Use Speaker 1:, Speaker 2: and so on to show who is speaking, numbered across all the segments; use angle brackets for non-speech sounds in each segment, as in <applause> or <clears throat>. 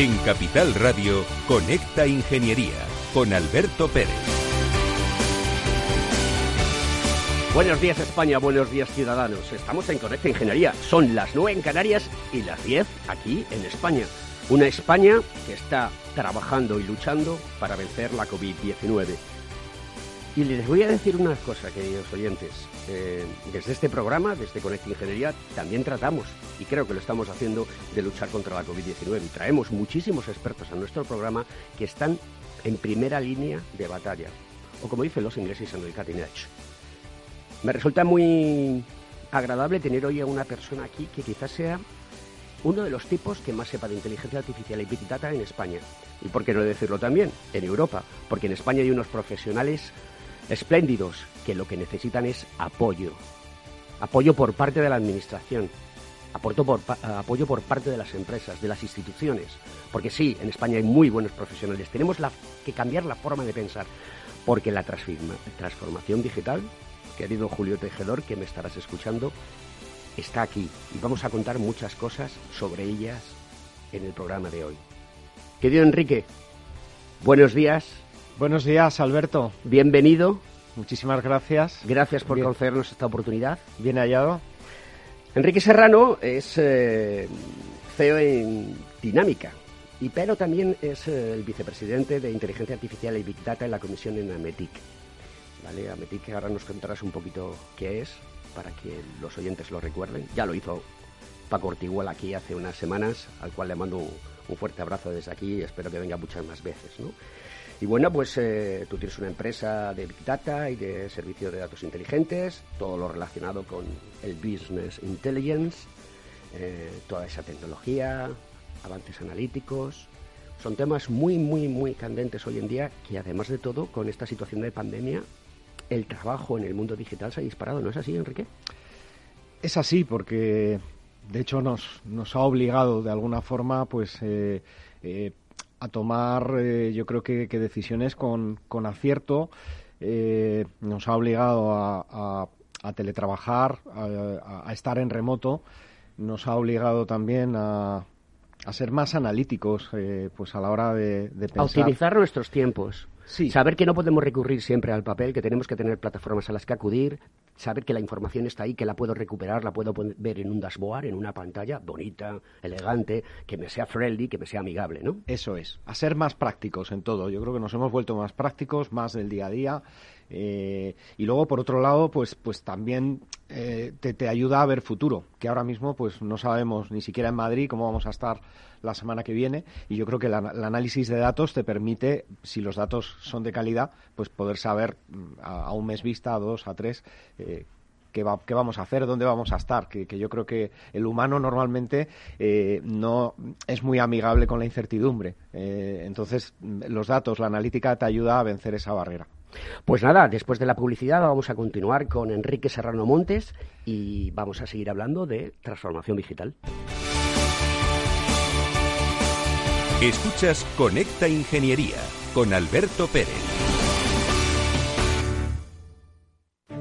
Speaker 1: En Capital Radio, Conecta Ingeniería con Alberto Pérez.
Speaker 2: Buenos días España, buenos días ciudadanos. Estamos en Conecta Ingeniería. Son las 9 en Canarias y las 10 aquí en España. Una España que está trabajando y luchando para vencer la COVID-19. Y les voy a decir una cosa, queridos oyentes. Eh, desde este programa, desde Conecta Ingeniería, también tratamos, y creo que lo estamos haciendo, de luchar contra la COVID-19. Y traemos muchísimos expertos a nuestro programa que están en primera línea de batalla, o como dicen los ingleses en el cutting edge. Me resulta muy agradable tener hoy a una persona aquí que quizás sea uno de los tipos que más sepa de inteligencia artificial y big data en España. Y por qué no decirlo también, en Europa, porque en España hay unos profesionales espléndidos que lo que necesitan es apoyo. Apoyo por parte de la administración, apoyo por, apoyo por parte de las empresas, de las instituciones. Porque sí, en España hay muy buenos profesionales. Tenemos que cambiar la forma de pensar. Porque la transformación digital querido Julio Tejedor, que me estarás escuchando, está aquí y vamos a contar muchas cosas sobre ellas en el programa de hoy. Querido Enrique, buenos días.
Speaker 3: Buenos días, Alberto.
Speaker 2: Bienvenido.
Speaker 3: Muchísimas gracias.
Speaker 2: Gracias por concedernos esta oportunidad.
Speaker 3: Bien hallado.
Speaker 2: Enrique Serrano es eh, CEO en Dinámica, y pero también es eh, el vicepresidente de Inteligencia Artificial y Big Data en la Comisión en Ametic. ¿vale? A que ahora nos contarás un poquito qué es, para que los oyentes lo recuerden. Ya lo hizo Paco Ortigual aquí hace unas semanas, al cual le mando un, fuerte abrazo desde aquí y espero que venga muchas más veces, ¿no? Y bueno, pues eh, tú tienes una empresa de Big Data y de servicio de datos inteligentes, todo lo relacionado con el Business Intelligence, eh, toda esa tecnología, avances analíticos. Son temas muy, muy, muy candentes hoy en día que además de todo, con esta situación de pandemia, el trabajo en el mundo digital se ha disparado, ¿no es así, Enrique?
Speaker 3: Es así, porque de hecho nos, nos ha obligado de alguna forma pues eh, a tomar eh, yo creo que, decisiones con, con acierto. nos ha obligado a, a, teletrabajar, a, estar en remoto. Nos ha obligado también a, a ser más analíticos pues a la hora de, de pensar.
Speaker 2: A utilizar nuestros tiempos. Saber que no podemos recurrir siempre al papel, que tenemos que tener plataformas a las que acudir, saber que la información está ahí, que la puedo recuperar, la puedo ver en un dashboard, en una pantalla bonita, elegante, que me sea friendly, que me sea amigable, ¿no?
Speaker 3: Eso es, a ser más prácticos en todo. Yo creo que nos hemos vuelto más prácticos, más del día a día. Eh, y luego, por otro lado, pues, pues también eh, te, te ayuda a ver futuro, que ahora mismo pues no sabemos ni siquiera en Madrid cómo vamos a estar la semana que viene y yo creo que el análisis de datos te permite, si los datos son de calidad, pues poder saber mm, a, un mes vista, a dos, a tres, eh, qué, vamos a hacer, dónde vamos a estar, que, yo creo que el humano normalmente eh, no es muy amigable con la incertidumbre. Eh, entonces, mm, los datos, la analítica te ayuda a vencer esa barrera.
Speaker 2: Pues nada, después de la publicidad vamos a continuar con Enrique Serrano Montes y vamos a seguir hablando de transformación digital.
Speaker 1: Escuchas Conecta Ingeniería con Alberto Pérez.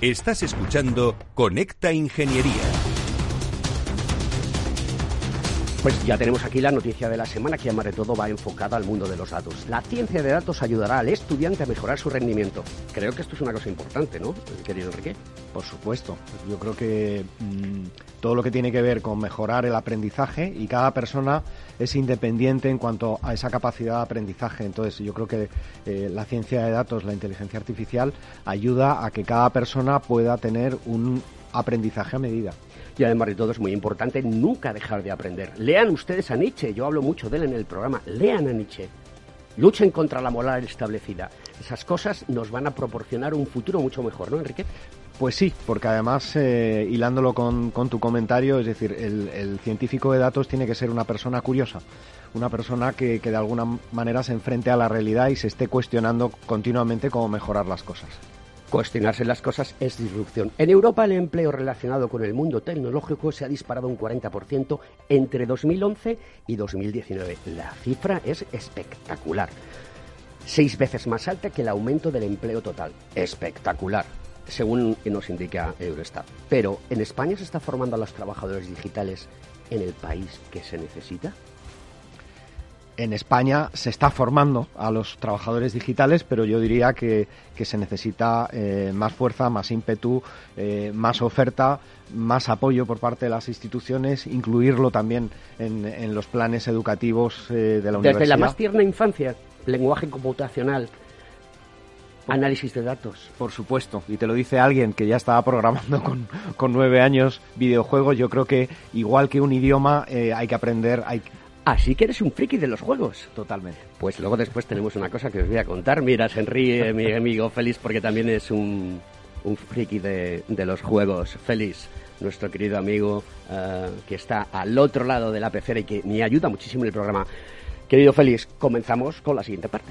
Speaker 1: Estás escuchando Conecta Ingeniería.
Speaker 2: Pues ya tenemos aquí la noticia de la semana que además de todo va enfocada al mundo de los datos. La ciencia de datos ayudará al estudiante a mejorar su rendimiento. Creo que esto es una cosa importante, ¿no, querido Enrique?
Speaker 3: Por supuesto. Yo creo que mm, todo lo que tiene que ver con mejorar el aprendizaje y cada persona es independiente en cuanto a esa capacidad de aprendizaje. Entonces, yo creo que eh, la ciencia de datos, la inteligencia artificial, ayuda a que cada persona pueda tener un aprendizaje a medida.
Speaker 2: Y además de todo es muy importante nunca dejar de aprender. Lean ustedes a Nietzsche, yo hablo mucho de él en el programa, lean a Nietzsche. Luchen contra la moral establecida. Esas cosas nos van a proporcionar un futuro mucho mejor, ¿no, Enrique?
Speaker 3: Pues sí, porque además, eh, hilándolo con, tu comentario, es decir, el, científico de datos tiene que ser una persona curiosa, una persona que, que de alguna manera se enfrente a la realidad y se esté cuestionando continuamente cómo mejorar las cosas.
Speaker 2: Cuestionarse las cosas es disrupción. En Europa el empleo relacionado con el mundo tecnológico se ha disparado un 40% entre 2011 y 2019. La cifra es espectacular. Seis veces más alta que el aumento del empleo total. Espectacular, según nos indica Eurostat. Pero, ¿en España se está formando a los trabajadores digitales en el país que se necesita?
Speaker 3: en España se está formando a los trabajadores digitales, pero yo diría que, se necesita eh, más fuerza, más ímpetu, eh, más oferta, más apoyo por parte de las instituciones, incluirlo también en, los planes educativos eh, de la universidad.
Speaker 2: Desde la más tierna infancia, lenguaje computacional, análisis de datos.
Speaker 3: Por supuesto, y te lo dice alguien que ya estaba programando <laughs> con, con nueve años videojuegos, yo creo que igual que un idioma hay que aprender, hay,
Speaker 2: Así que eres un friki de los juegos.
Speaker 3: Totalmente.
Speaker 2: Pues luego después tenemos una cosa que os voy a contar. Mira, se ríe mi amigo Félix porque también es un, un friki de, los juegos. Félix, nuestro querido amigo eh, que está al otro lado de la pecera y que me ayuda muchísimo en el programa. Querido Félix, comenzamos con la siguiente parte.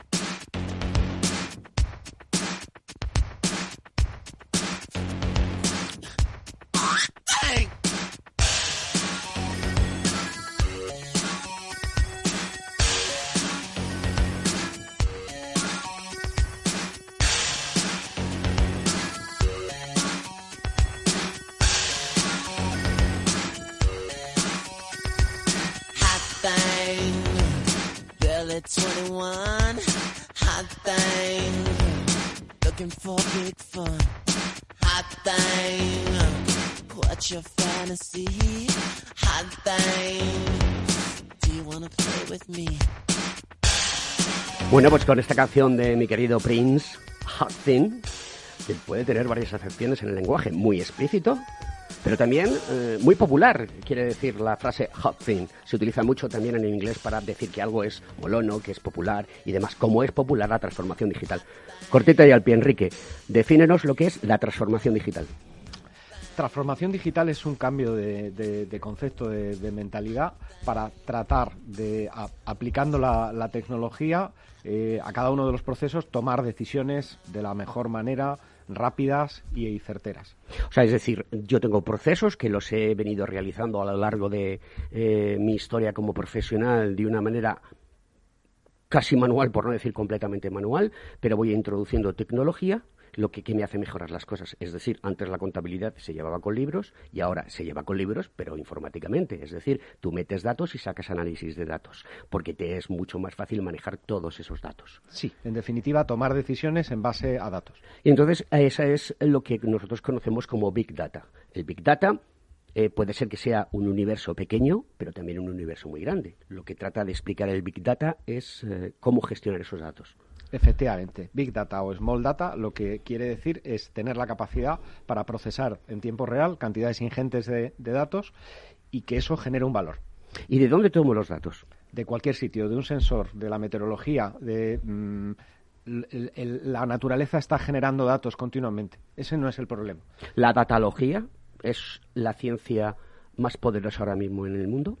Speaker 2: Bueno, pues con esta canción de mi querido Prince, Hot Thing, que puede tener varias acepciones en el lenguaje, muy explícito, pero también eh, muy popular, quiere decir la frase hot thing. Se utiliza mucho también en inglés para decir que algo es molono, que es popular y demás, como es popular la transformación digital. Cortita y al pie, Enrique, defínenos lo que es la transformación digital.
Speaker 3: Transformación digital es un cambio de, concepto, de, mentalidad para tratar de, aplicando la, tecnología eh, a cada uno de los procesos, tomar decisiones de la mejor manera, rápidas y certeras.
Speaker 2: O sea, es decir, yo tengo procesos que los he venido realizando a lo largo de eh, mi historia como profesional de una manera casi manual, por no decir completamente manual, pero voy introduciendo tecnología lo que, me hace mejorar las cosas. Es decir, antes la contabilidad se llevaba con libros y ahora se lleva con libros, pero informáticamente. Es decir, tú metes datos y sacas análisis de datos, porque te es mucho más fácil manejar todos esos datos.
Speaker 3: Sí, en definitiva, tomar decisiones en base a datos.
Speaker 2: Y entonces, esa es lo que nosotros conocemos como Big Data. El Big Data eh, puede ser que sea un universo pequeño, pero también un universo muy grande. Lo que trata de explicar el Big Data es eh, cómo gestionar esos datos.
Speaker 3: Efectivamente, Big Data o Small Data lo que quiere decir es tener la capacidad para procesar en tiempo real cantidades ingentes de, datos y que eso genere un valor.
Speaker 2: ¿Y de dónde tomo los datos?
Speaker 3: De cualquier sitio, de un sensor, de la meteorología, de... Mm, la naturaleza está generando datos continuamente. Ese no es el problema.
Speaker 2: ¿La datalogía es la ciencia más poderosa ahora mismo en el mundo?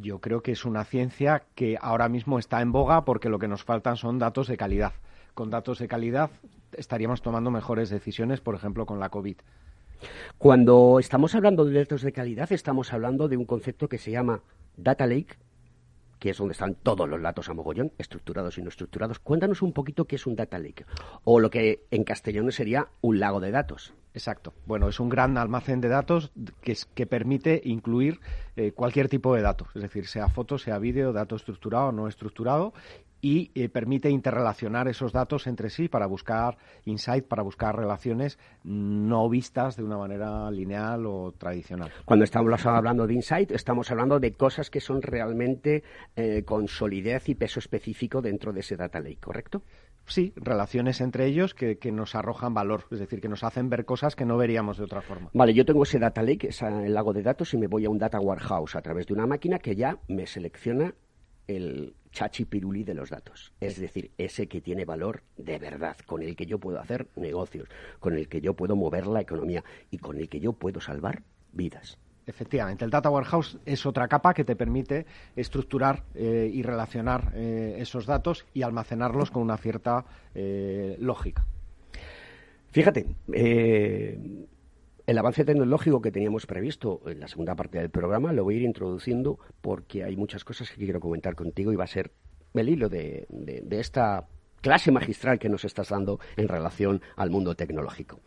Speaker 3: Yo creo que es una ciencia que ahora mismo está en boga porque lo que nos faltan son datos de calidad. Con datos de calidad estaríamos tomando mejores decisiones, por ejemplo, con la COVID.
Speaker 2: Cuando estamos hablando de datos de calidad, estamos hablando de un concepto que se llama Data Lake, que es donde están todos los datos a mogollón, estructurados y no estructurados. Cuéntanos un poquito qué es un data lake, o lo que en castellano sería un lago de datos.
Speaker 3: Exacto. Bueno, es un gran almacén de datos que, que permite incluir eh, cualquier tipo de datos, es decir, sea foto, sea vídeo, dato estructurado o no estructurado, y eh, permite interrelacionar esos datos entre sí para buscar insight, para buscar relaciones no vistas de una manera lineal o tradicional.
Speaker 2: Cuando estamos hablando de insight, estamos hablando de cosas que son realmente eh, con solidez y peso específico dentro de ese data lake, ¿correcto?
Speaker 3: Sí, relaciones entre ellos que, que, nos arrojan valor, es decir, que nos hacen ver cosas que no veríamos de otra forma.
Speaker 2: Vale, yo tengo ese data lake, el lago de datos, y me voy a un data warehouse a través de una máquina que ya me selecciona el chachi piruli de los datos. Es decir, ese que tiene valor de verdad, con el que yo puedo hacer negocios, con el que yo puedo mover la economía y con el que yo puedo salvar vidas.
Speaker 3: Efectivamente, el Data Warehouse es otra capa que te permite estructurar eh, y relacionar eh, esos datos y almacenarlos con una cierta eh, lógica.
Speaker 2: Fíjate, eh, el avance tecnológico que teníamos previsto en la segunda parte del programa lo voy a ir introduciendo porque hay muchas cosas que quiero comentar contigo y va a ser el hilo de, esta clase magistral que nos estás dando en relación al mundo tecnológico.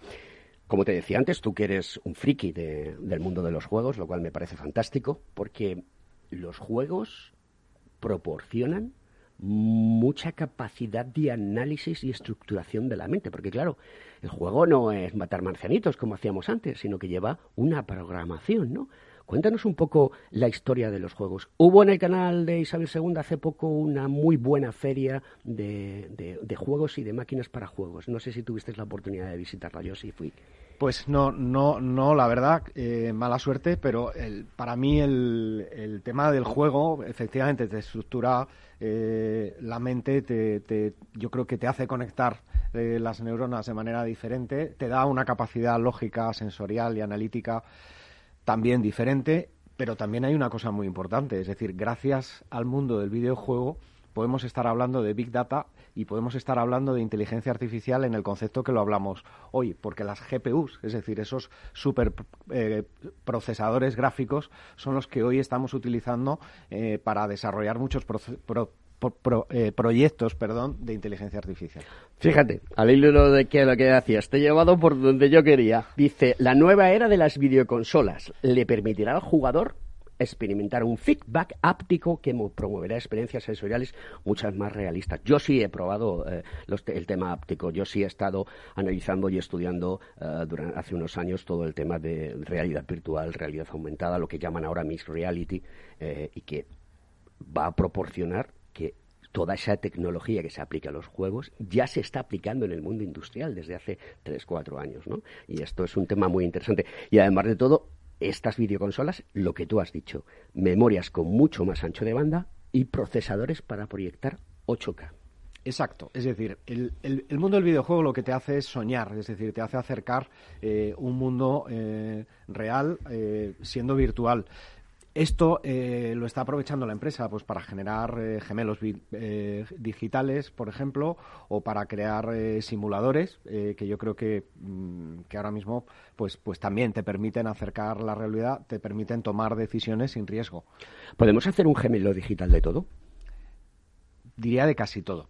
Speaker 2: Como te decía antes, tú que eres un friki de, del mundo de los juegos, lo cual me parece fantástico, porque los juegos proporcionan mucha capacidad de análisis y estructuración de la mente, porque claro, el juego no es matar marcianitos como hacíamos antes, sino que lleva una programación, ¿no? Cuéntanos un poco la historia de los juegos. Hubo en el canal de Isabel II hace poco una muy buena feria de, de, de juegos y de máquinas para juegos. No sé si tuviste la oportunidad de visitarla, yo sí fui.
Speaker 3: Pues no, no, no, la verdad, eh, mala suerte, pero el, para mí el, tema del juego efectivamente te estructura eh, la mente, te, te, yo creo que te hace conectar eh, las neuronas de manera diferente, te da una capacidad lógica, sensorial y analítica también diferente, pero también hay una cosa muy importante, es decir, gracias al mundo del videojuego podemos estar hablando de Big Data y podemos estar hablando de inteligencia artificial en el concepto que lo hablamos hoy, porque las GPUs, es decir, esos super eh, procesadores gráficos, son los que hoy estamos utilizando eh, para desarrollar muchos pro, eh, proyectos perdón, de inteligencia artificial.
Speaker 2: Fíjate, al hilo de lo que hacías, te he llevado por donde yo quería. Dice, la nueva era de las videoconsolas le permitirá al jugador experimentar un feedback áptico que promoverá experiencias sensoriales muchas más realistas. Yo sí he probado eh, los, el tema áptico, yo sí he estado analizando y estudiando uh, durante, hace unos años todo el tema de realidad virtual, realidad aumentada, lo que llaman ahora mixed reality, eh, y que va a proporcionar que toda esa tecnología que se aplica a los juegos ya se está aplicando en el mundo industrial desde hace 3, 4 años, ¿no? Y esto es un tema muy interesante. Y además de todo, estas videoconsolas, lo que tú has dicho, memorias con mucho más ancho de banda y procesadores para proyectar 8K.
Speaker 3: Exacto, es decir, el, el, el, mundo del videojuego lo que te hace es soñar, es decir, te hace acercar eh, un mundo eh, real eh, siendo virtual. Esto eh, lo está aprovechando la empresa pues para generar eh, gemelos eh, digitales, por ejemplo, o para crear eh, simuladores que yo creo que, mm, que, ahora mismo pues, pues también te permiten acercar la realidad, te permiten tomar decisiones sin riesgo.
Speaker 2: ¿Podemos hacer un gemelo digital de todo?
Speaker 3: Diría de casi todo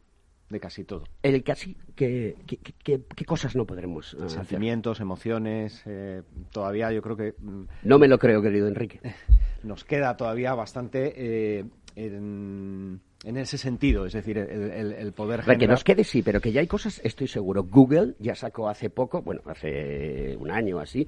Speaker 3: de casi todo.
Speaker 2: El casi, ¿qué, qué, qué, qué cosas no podremos uh,
Speaker 3: Sentimientos,
Speaker 2: hacer?
Speaker 3: emociones, eh, todavía yo creo que...
Speaker 2: Mm, no me lo creo, querido Enrique. <laughs>
Speaker 3: Nos queda todavía bastante eh, en, en, ese sentido, es decir, el, el, el poder
Speaker 2: generar... Que nos quede sí, pero que ya hay cosas, estoy seguro. Google ya sacó hace poco, bueno, hace un año así,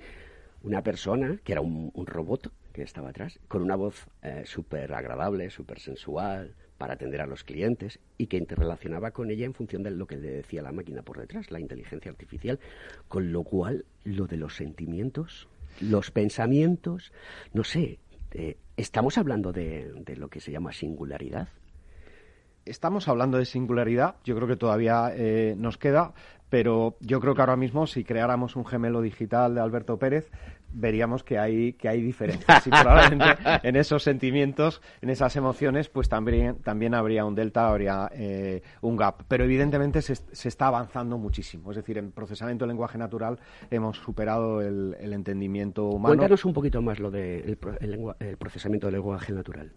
Speaker 2: una persona que era un, un robot que estaba atrás, con una voz eh, súper agradable, súper sensual, para atender a los clientes y que interrelacionaba con ella en función de lo que le decía la máquina por detrás, la inteligencia artificial, con lo cual lo de los sentimientos, los pensamientos, no sé, ¿estamos hablando de, de, lo que se llama singularidad?
Speaker 3: Estamos hablando de singularidad, yo creo que todavía eh, nos queda, pero yo creo que ahora mismo si creáramos un gemelo digital de Alberto Pérez, veríamos que hay, que hay diferencias. Y probablemente <laughs> en esos sentimientos, en esas emociones, pues también, también habría un delta, habría eh, un gap. Pero evidentemente se, se, está avanzando muchísimo. Es decir, en procesamiento de lenguaje natural hemos superado el, el entendimiento humano.
Speaker 2: Cuéntanos un poquito más lo del de el procesamiento del lenguaje natural.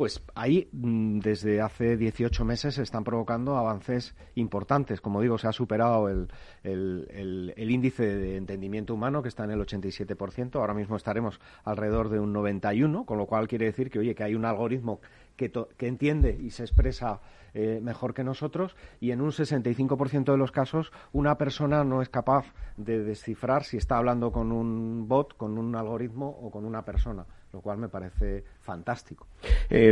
Speaker 3: Pues ahí, mm, desde hace 18 meses, se están provocando avances importantes. Como digo, se ha superado el, índice de entendimiento humano, que está en el 87%. Ahora mismo estaremos alrededor de un 91%, con lo cual quiere decir que, oye, que hay un algoritmo que, que entiende y se expresa eh, mejor que nosotros y en un 65% de los casos una persona no es capaz de descifrar si está hablando con un bot, con un algoritmo o con una persona lo cual me parece fantástico.
Speaker 2: Eh,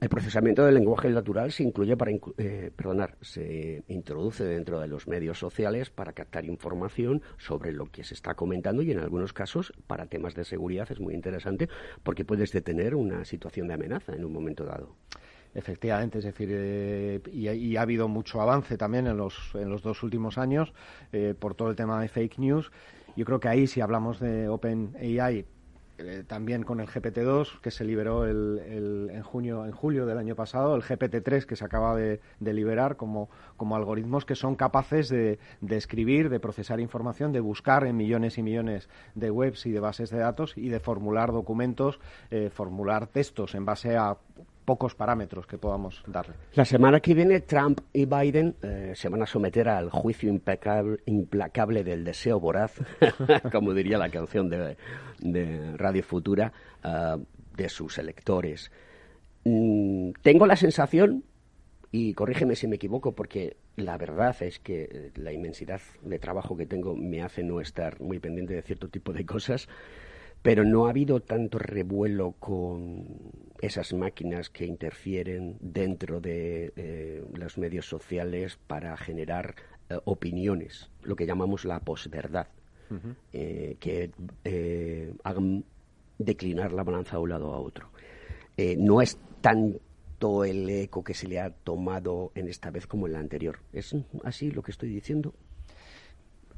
Speaker 2: el procesamiento del lenguaje natural se incluye para, eh, perdonar, se introduce dentro de los medios sociales para captar información sobre lo que se está comentando y en algunos casos para temas de seguridad es muy interesante porque puedes detener una situación de amenaza en un momento dado.
Speaker 3: Efectivamente, es decir, eh, y, ha habido mucho avance también en los, en los dos últimos años por todo el tema de fake news. Yo creo que ahí, si hablamos de OpenAI, eh, también con el GPT-2 que se liberó el, en junio, en julio del año pasado, el GPT-3 que se acaba de, liberar como, como, algoritmos que son capaces de, de, escribir, de procesar información, de buscar en millones y millones de webs y de bases de datos y de formular documentos, eh, formular textos en base a pocos parámetros que podamos darle.
Speaker 2: La semana que viene Trump y Biden eh, se van a someter al juicio impecable, implacable del deseo voraz, <laughs> como diría la canción de, Radio Futura, eh, de sus electores. Mm, tengo la sensación, y corrígeme si me equivoco, porque la verdad es que eh, la inmensidad de trabajo que tengo me hace no estar muy pendiente de cierto tipo de cosas, pero no ha habido tanto revuelo con esas máquinas que interfieren dentro de eh, los medios sociales para generar eh, opiniones, lo que llamamos la posverdad, eh, que hagan declinar la balanza de un lado a otro. no es tanto el eco que se le ha tomado en esta vez como en la anterior. ¿Es así lo que estoy diciendo?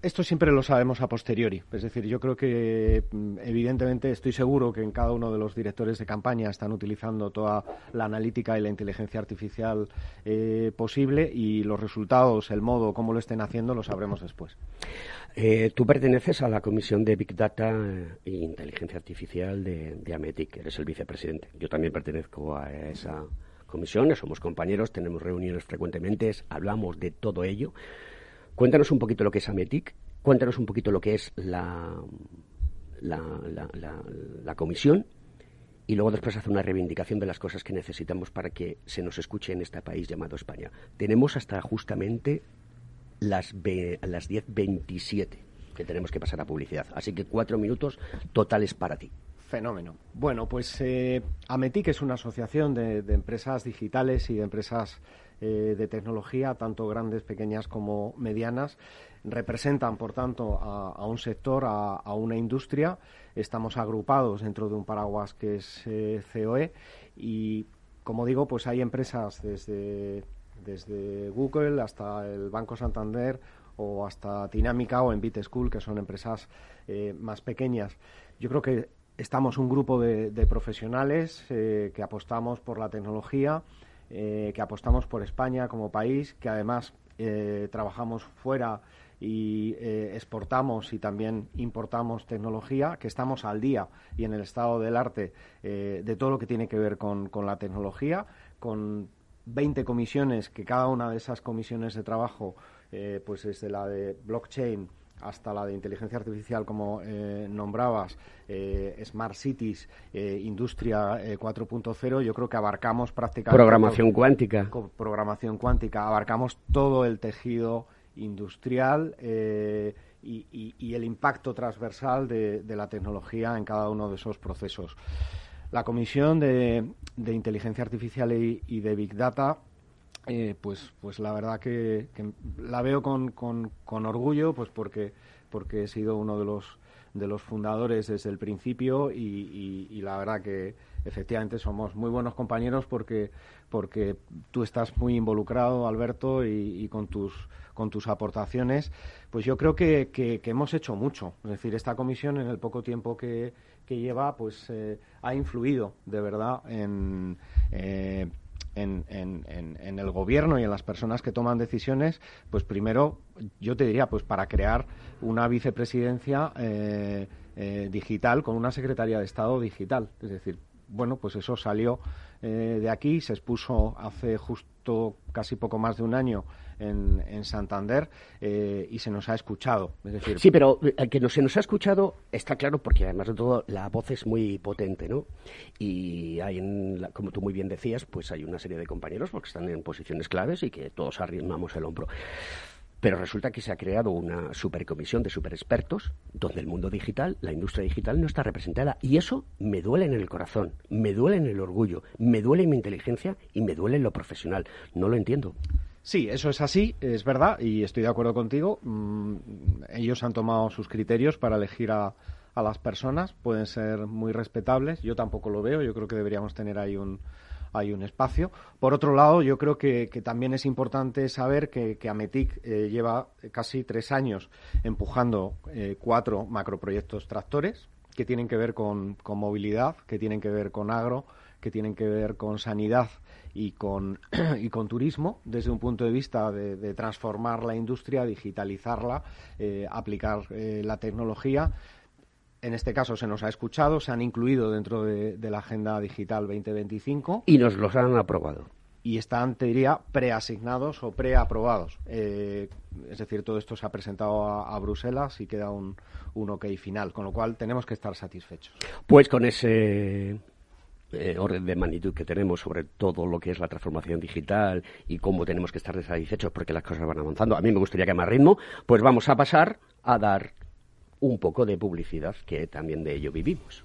Speaker 3: Esto siempre lo sabemos a posteriori. Es decir, yo creo que mm, evidentemente estoy seguro que en cada uno de los directores de campaña están utilizando toda la analítica y la inteligencia artificial eh, posible y los resultados, el modo, cómo lo estén haciendo, lo sabremos después.
Speaker 2: Eh, tú perteneces a la Comisión de Big Data e Inteligencia Artificial de, de Ametic, eres el vicepresidente. Yo también pertenezco a esa comisión, somos compañeros, tenemos reuniones frecuentemente, hablamos de todo ello. Cuéntanos un poquito lo que es Ametic, cuéntanos un poquito lo que es la, la, comisión y luego después hacer una reivindicación de las cosas que necesitamos para que se nos escuche en este país llamado España. Tenemos hasta justamente las, las 10.27 que tenemos que pasar a publicidad. Así que cuatro minutos totales para ti.
Speaker 3: Fenómeno. Bueno, pues eh, Ametic es una asociación de empresas digitales y de empresas eh, de tecnología, tanto grandes, pequeñas como medianas, representan, por tanto, a, un sector, a, una industria. Estamos agrupados dentro de un paraguas que es eh, COE y, como digo, pues hay empresas desde, desde Google hasta el Banco Santander o hasta Dinámica o en School, que son empresas eh, más pequeñas. Yo creo que estamos un grupo de, profesionales que apostamos por la tecnología, eh, que apostamos por España como país, que además eh, trabajamos fuera y eh, exportamos y también importamos tecnología, que estamos al día y en el estado del arte de todo lo que tiene que ver con, con la tecnología, con 20 comisiones, que cada una de esas comisiones de trabajo, pues desde la de blockchain, hasta la de inteligencia artificial, como eh, nombrabas, eh, Smart Cities, eh, Industria 4.0, yo creo que abarcamos prácticamente...
Speaker 2: Programación cuántica.
Speaker 3: programación cuántica, abarcamos todo el tejido industrial y, el impacto transversal de, la tecnología en cada uno de esos procesos. La Comisión de, Inteligencia Artificial y de Big Data eh, pues, pues la verdad que, la veo con, con, orgullo, pues porque, porque he sido uno de los de los fundadores desde el principio y, la verdad que efectivamente somos muy buenos compañeros porque porque tú estás muy involucrado Alberto y, con tus con tus aportaciones. Pues yo creo que, que, hemos hecho mucho. Es decir esta comisión en el poco tiempo que, que lleva pues eh, ha influido de verdad en eh, en, en, el gobierno y en las personas que toman decisiones, pues primero yo te diría, pues para crear una vicepresidencia eh, eh, digital con una secretaría de Estado digital. Es decir, bueno, pues eso salió eh, de aquí, se expuso hace justo casi poco más de un año en, Santander eh, y se nos ha escuchado. Es decir,
Speaker 2: sí, pero eh, que no, se nos ha escuchado está claro porque además de todo la voz es muy potente, ¿no? Y hay, como tú muy bien decías, pues hay una serie de compañeros porque están en posiciones claves y que todos arrimamos el hombro. Pero resulta que se ha creado una supercomisión de superexpertos donde el mundo digital, la industria digital no está representada. Y eso me duele en el corazón, me duele en el orgullo, me duele en mi inteligencia y me duele en lo profesional. No lo entiendo.
Speaker 3: Sí, eso es así, es verdad, y estoy de acuerdo contigo. Mm, ellos han tomado sus criterios para elegir a, las personas, pueden ser muy respetables. Yo tampoco lo veo, yo creo que deberíamos tener ahí un, hay un espacio. Por otro lado, yo creo que, también es importante saber que, Ametic eh, lleva casi tres años empujando eh, cuatro macroproyectos tractores que tienen que ver con, movilidad, que tienen que ver con agro, que tienen que ver con sanidad y con, <clears throat> y con turismo desde un punto de vista de, transformar la industria, digitalizarla, eh, aplicar la tecnología. En este caso se nos ha escuchado, se han incluido dentro de, la Agenda Digital 2025.
Speaker 2: Y nos los han aprobado.
Speaker 3: Y están, te diría, preasignados o preaprobados. Eh, es decir, todo esto se ha presentado a, a Bruselas y queda un, un ok final, con lo cual tenemos que estar satisfechos.
Speaker 2: Pues con ese eh, orden de magnitud que tenemos sobre todo lo que es la transformación digital y cómo tenemos que estar satisfechos porque las cosas van avanzando. A mí me gustaría que más ritmo, pues vamos a pasar a dar un poco de publicidad, que también de ello vivimos.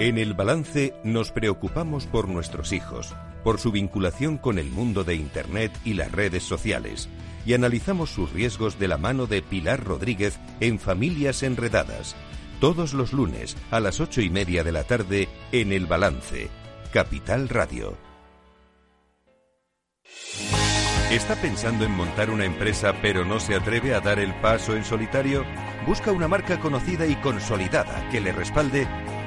Speaker 1: En el balance nos preocupamos por nuestros hijos, por su vinculación con el mundo de Internet y las redes sociales, y analizamos sus riesgos de la mano de Pilar Rodríguez en Familias Enredadas, todos los lunes a las ocho y media de la tarde en el balance, Capital Radio. ¿Está pensando en montar una empresa pero no se atreve a dar el paso en solitario? Busca una marca conocida y consolidada que le respalde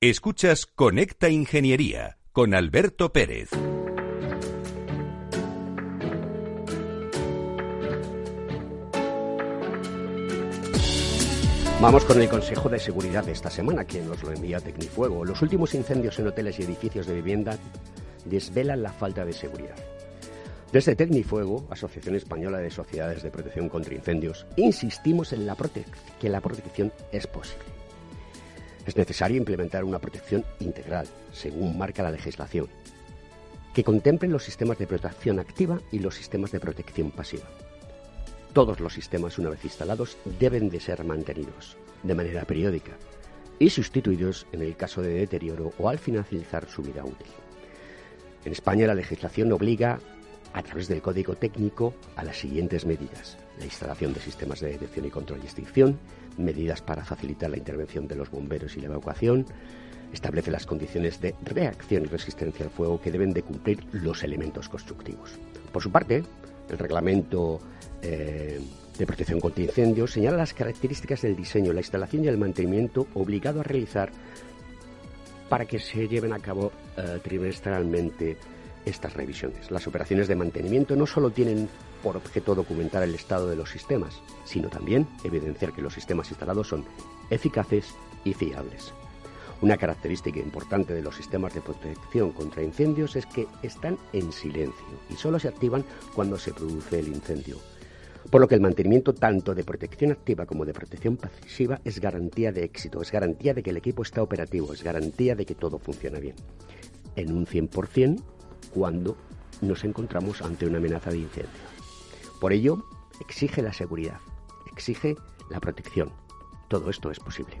Speaker 1: Escuchas Conecta Ingeniería con Alberto Pérez.
Speaker 2: Vamos con el Consejo de Seguridad de esta semana, quien nos lo envía Tecnifuego. Los últimos incendios en hoteles y edificios de vivienda desvelan la falta de seguridad. Desde Tecnifuego, Asociación Española de Sociedades de Protección contra Incendios, insistimos en la que la protección es posible es necesario implementar una protección integral, según marca la legislación, que contemple los sistemas de protección activa y los sistemas de protección pasiva. Todos los sistemas, una vez instalados, deben de ser mantenidos de manera periódica y sustituidos en el caso de deterioro o al finalizar su vida útil. En España la legislación obliga a través del código técnico a las siguientes medidas. La instalación de sistemas de detección y control y extinción, medidas para facilitar la intervención de los bomberos y la evacuación, establece las condiciones de reacción y resistencia al fuego que deben de cumplir los elementos constructivos. Por su parte, el reglamento eh, de protección contra incendios señala las características del diseño, la instalación y el mantenimiento obligado a realizar para que se lleven a cabo eh, trimestralmente estas revisiones. Las operaciones de mantenimiento no solo tienen por objeto documentar el estado de los sistemas, sino también evidenciar que los sistemas instalados son eficaces y fiables. Una característica importante de los sistemas de protección contra incendios es que están en silencio y solo se activan cuando se produce el incendio. Por lo que el mantenimiento tanto de protección activa como de protección pasiva es garantía de éxito, es garantía de que el equipo está operativo, es garantía de que todo funciona bien. En un 100% cuando nos encontramos ante una amenaza de incendio. Por ello, exige la seguridad, exige la protección. Todo esto es posible.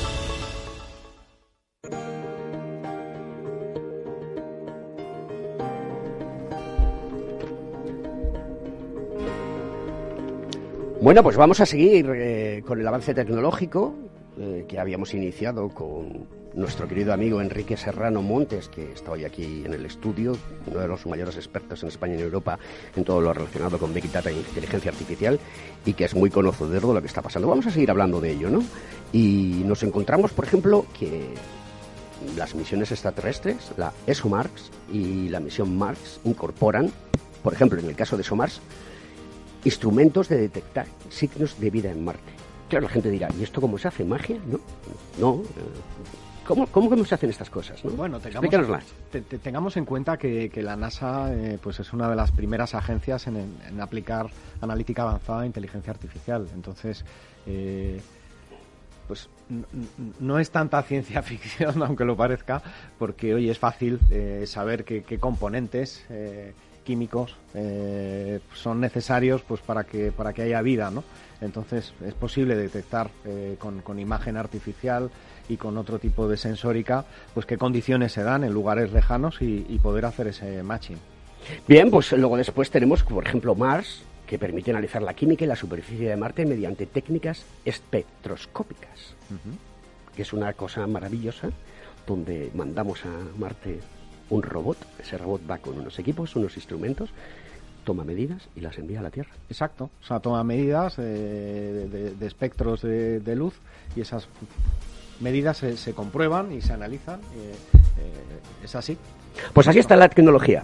Speaker 2: Bueno, pues vamos a seguir eh, con el avance tecnológico eh, que habíamos iniciado con nuestro querido amigo Enrique Serrano Montes, que está hoy aquí en el estudio, uno de los mayores expertos en España y en Europa en todo lo relacionado con Big Data e inteligencia artificial y que es muy conocedor de lo que está pasando. Vamos a seguir hablando de ello, ¿no? Y nos encontramos, por ejemplo, que las misiones extraterrestres, la ESOMARS y la misión Mars, incorporan, por ejemplo, en el caso de ESOMARS, instrumentos de detectar signos de vida en Marte. Claro, la gente dirá, ¿y esto cómo se hace? ¿Magia? No, no. Eh, ¿Cómo, cómo, se hacen estas cosas? ¿no?
Speaker 3: Bueno, tengamos, tengamos en cuenta que, la NASA eh, pues es una de las primeras agencias en, aplicar analítica avanzada e inteligencia artificial. Entonces, eh, pues no es tanta <laughs> ciencia ficción, aunque lo parezca, porque hoy es fácil saber qué, componentes químicos eh, son necesarios pues para que para que haya vida no entonces es posible detectar eh, con, imagen artificial y con otro tipo de sensórica pues qué condiciones se dan en lugares lejanos y, poder hacer ese matching.
Speaker 2: Bien pues luego después tenemos por ejemplo Mars que permite analizar la química y la superficie de Marte mediante técnicas espectroscópicas que es una cosa maravillosa donde mandamos a Marte un robot. Ese robot va con unos equipos, unos instrumentos, toma medidas y las envía a la Tierra.
Speaker 3: Exacto, o sea, toma medidas eh, de, espectros de, luz y esas medidas se, comprueban y se analizan. Eh, eh, es así.
Speaker 2: Pues así está la tecnología.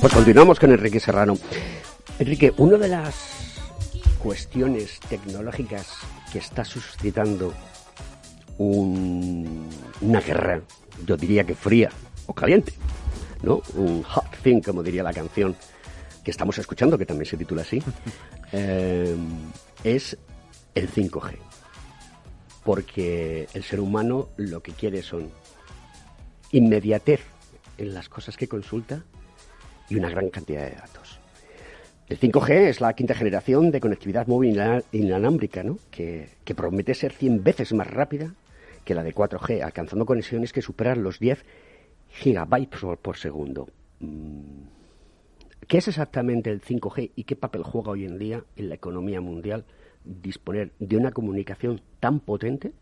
Speaker 2: Pues continuamos con Enrique Serrano. Enrique, una de las cuestiones tecnológicas que está suscitando una guerra, yo diría que fría o caliente, ¿no? Un hot thing, como diría la canción que estamos escuchando, que también se titula así, <laughs> eh, es el 5G. Porque el ser humano lo que quiere son inmediatez en las cosas que consulta y una gran cantidad de datos. El 5G es la quinta generación de conectividad móvil inalámbrica, ¿no? que, promete ser 100 veces más rápida que la de 4G, alcanzando conexiones que superan los 10 gigabytes por, segundo. Mm. ¿Qué es exactamente el 5G y qué papel juega hoy en día en la economía mundial disponer de una comunicación tan potente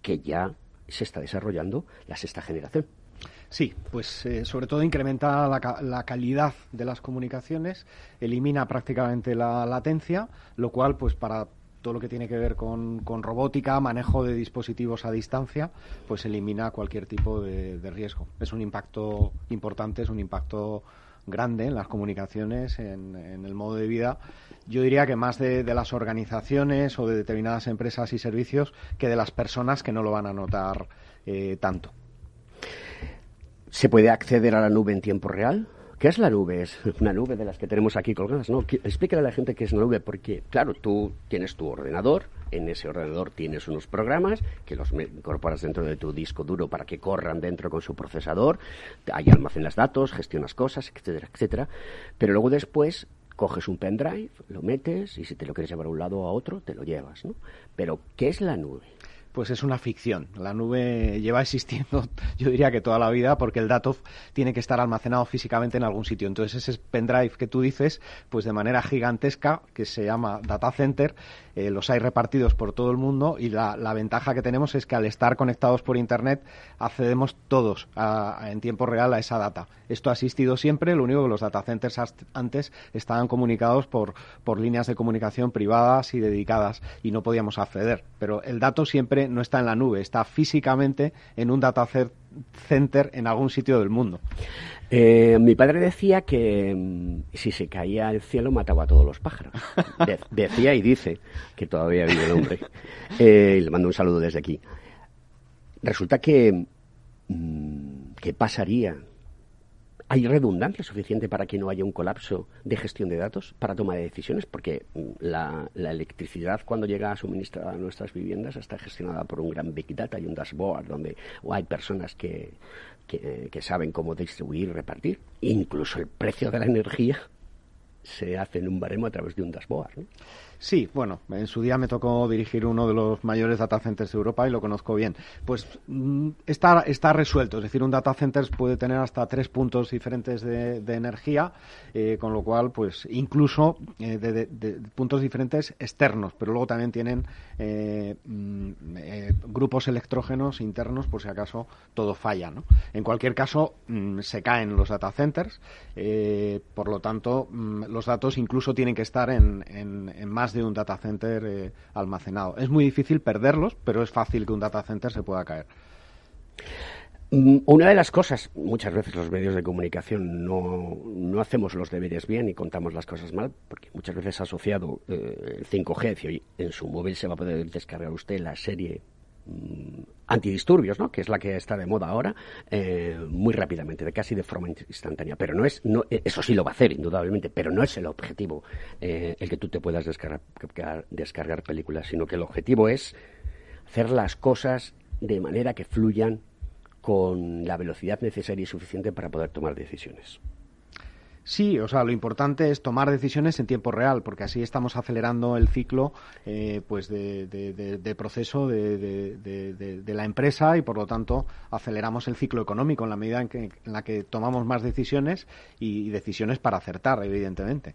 Speaker 2: que ya se está desarrollando la sexta generación?
Speaker 3: Sí, pues eh, sobre todo incrementa la, calidad de las comunicaciones, elimina prácticamente la latencia, lo cual, pues para todo lo que tiene que ver con, robótica, manejo de dispositivos a distancia, pues elimina cualquier tipo de, riesgo. Es un impacto importante, es un impacto grande en las comunicaciones, en, el modo de vida. Yo diría que más de, las organizaciones o de determinadas empresas y servicios que de las personas que no lo van a notar eh, tanto.
Speaker 2: ¿Se puede acceder a la nube en tiempo real? ¿Qué es la nube? Es una nube de las que tenemos aquí colgadas, ¿no? Explícale a la gente qué es la nube, porque, claro, tú tienes tu ordenador, en ese ordenador tienes unos programas que los incorporas dentro de tu disco duro para que corran dentro con su procesador, ahí almacenas datos, gestionas cosas, etcétera, etcétera. Pero luego después coges un pendrive, lo metes y si te lo quieres llevar a un lado o a otro, te lo llevas, ¿no? Pero, ¿qué es la nube?
Speaker 3: Pues es una ficción. La nube lleva existiendo, <laughs> yo diría que toda la vida, porque el dato tiene que estar almacenado físicamente en algún sitio. Entonces ese pendrive que tú dices, pues de manera gigantesca, que se llama data center, eh, los hay repartidos por todo el mundo y la, ventaja que tenemos es que al estar conectados por Internet accedemos todos en tiempo real a esa data. Esto ha existido siempre, lo único que los data centers antes estaban comunicados por, por líneas de comunicación privadas y dedicadas y no podíamos acceder. Pero el dato siempre no está en la nube, está físicamente en un data center en algún sitio del mundo.
Speaker 2: Eh, mi padre decía que mm, si se caía el cielo mataba a todos los pájaros. decía y dice que todavía vive el hombre. Eh, le mando un saludo desde aquí. Resulta que, mm, ¿qué pasaría ¿Hay redundancia suficiente para que no haya un colapso de gestión de datos para toma de decisiones? Porque mm, la, electricidad cuando llega a suministrar a nuestras viviendas está gestionada por un gran Big Data y un dashboard donde hay personas que, que, que saben cómo distribuir y repartir. Incluso el precio de la energía se hace en un baremo a través de un dashboard. ¿no?
Speaker 3: Sí, bueno, en su día me tocó dirigir uno de los mayores data centers de Europa y lo conozco bien. Pues mm, está, está resuelto, es decir, un data center puede tener hasta tres puntos diferentes de, energía, eh, con lo cual, pues incluso eh, de, puntos diferentes externos, pero luego también tienen eh, mm, grupos electrógenos internos por si acaso todo falla. ¿no? En cualquier caso, mm, se caen los data centers, por lo tanto, los datos incluso tienen que estar en, en más de un data center eh, almacenado. Es muy difícil perderlos, pero es fácil que un data center se pueda caer.
Speaker 2: Mm, una de las cosas, muchas veces los medios de comunicación no, no hacemos los deberes bien y contamos las cosas mal, porque muchas veces asociado eh, el 5G, en su móvil se va a poder descargar usted la serie antidisturbios, ¿no? que es la que está de moda ahora, eh, muy rápidamente, de casi de forma instantánea. Pero no es, no, eh, eso sí lo va a hacer, indudablemente, pero no es el objetivo eh, el que tú te puedas descargar, descargar películas, sino que el objetivo es hacer las cosas de manera que fluyan con la velocidad necesaria y suficiente para poder tomar decisiones.
Speaker 3: Sí, o sea, lo importante es tomar decisiones en tiempo real, porque así estamos acelerando el ciclo eh, pues de, proceso de, la empresa y, por lo tanto, aceleramos el ciclo económico en la medida en, que, en la que tomamos más decisiones y, decisiones para acertar, evidentemente.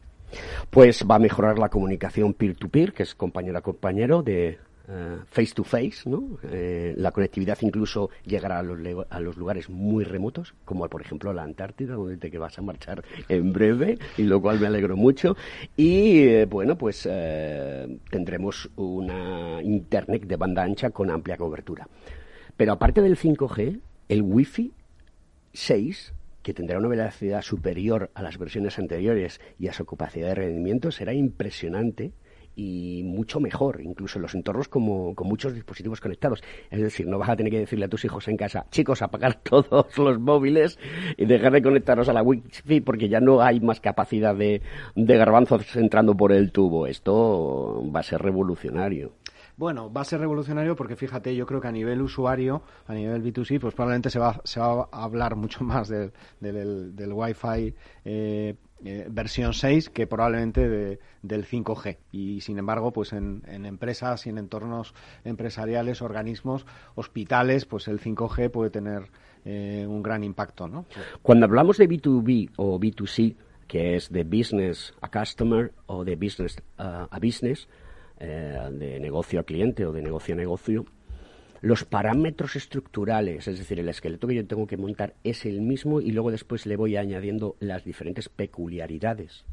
Speaker 2: Pues va a mejorar la comunicación peer-to-peer, que es compañero a compañero de eh, face to face, ¿no? Eh, la conectividad incluso llegará a los, a los, lugares muy remotos, como por ejemplo la Antártida, donde te vas a marchar en breve, y lo cual me alegro mucho. Y eh, bueno, pues tendremos una internet de banda ancha con amplia cobertura. Pero aparte del 5G, el Wi-Fi 6 que tendrá una velocidad superior a las versiones anteriores y a su capacidad de rendimiento, será impresionante y mucho mejor, incluso en los entornos como, con muchos dispositivos conectados. Es decir, no vas a tener que decirle a tus hijos en casa, chicos, apagar <laughs> todos los móviles y dejar de conectarnos a la Wi-Fi porque ya no hay más capacidad de, de garbanzos entrando por el tubo. Esto va a ser revolucionario.
Speaker 3: Bueno, va a ser revolucionario porque fíjate, yo creo que a nivel usuario, a nivel B2C, pues probablemente se va, se va a hablar mucho <laughs> más del, del, del Wi-Fi eh, eh, versión 6 que probablemente del 5G. Y sin embargo, pues en, empresas y en entornos empresariales, organismos, hospitales, pues el 5G puede tener eh, un gran impacto. ¿no?
Speaker 2: Cuando hablamos de B2B o B2C, que es de business a customer o de business a business, eh, de negocio a cliente o de negocio a negocio, los parámetros estructurales, es decir, el esqueleto que yo tengo que montar es el mismo y luego después le voy añadiendo las diferentes peculiaridades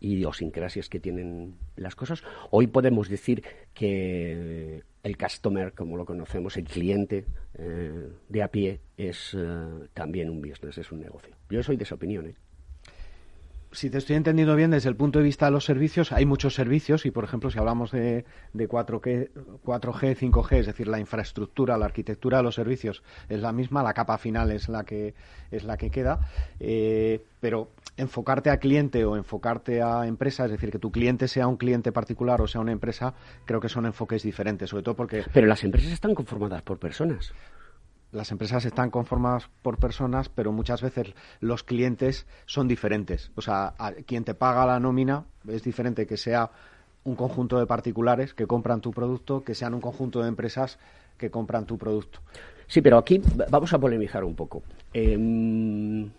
Speaker 2: y idiosincrasias que tienen las cosas. Hoy podemos decir que el customer, como lo conocemos, el cliente eh, de a pie, es eh, también un business, es un negocio. Yo soy de esa opinión. ¿eh?
Speaker 3: Si te estoy entendiendo bien, desde el punto de vista de los servicios, hay muchos servicios y, por ejemplo, si hablamos de, de 4G, 4G, 5G, es decir, la infraestructura, la arquitectura de los servicios es la misma, la capa final es la que, es la que queda, eh, pero enfocarte a cliente o enfocarte a empresa, es decir, que tu cliente sea un cliente particular o sea una empresa, creo que son enfoques diferentes, sobre todo porque...
Speaker 2: Pero las empresas están conformadas por personas
Speaker 3: las empresas están conformadas por personas, pero muchas veces los clientes son diferentes. O sea, quien te paga la nómina es diferente que sea un conjunto de particulares que compran tu producto, que sean un conjunto de empresas que compran tu producto.
Speaker 2: Sí, pero aquí vamos a polemizar un poco. Em,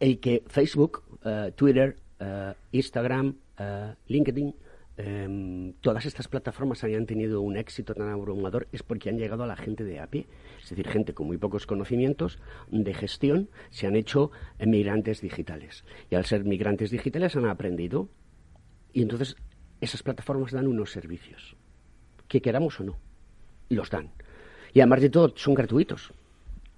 Speaker 2: el que Facebook, eh, Twitter, eh, Instagram, eh, LinkedIn Em, todas estas plataformas hayan tenido un éxito tan abrumador es porque han llegado a la gente de a pie. Es decir, gente con muy pocos conocimientos de gestión se han hecho migrantes digitales. Y al ser migrantes digitales han aprendido. Y entonces esas plataformas dan unos servicios, que queramos o no, los dan. Y además de todo, son gratuitos.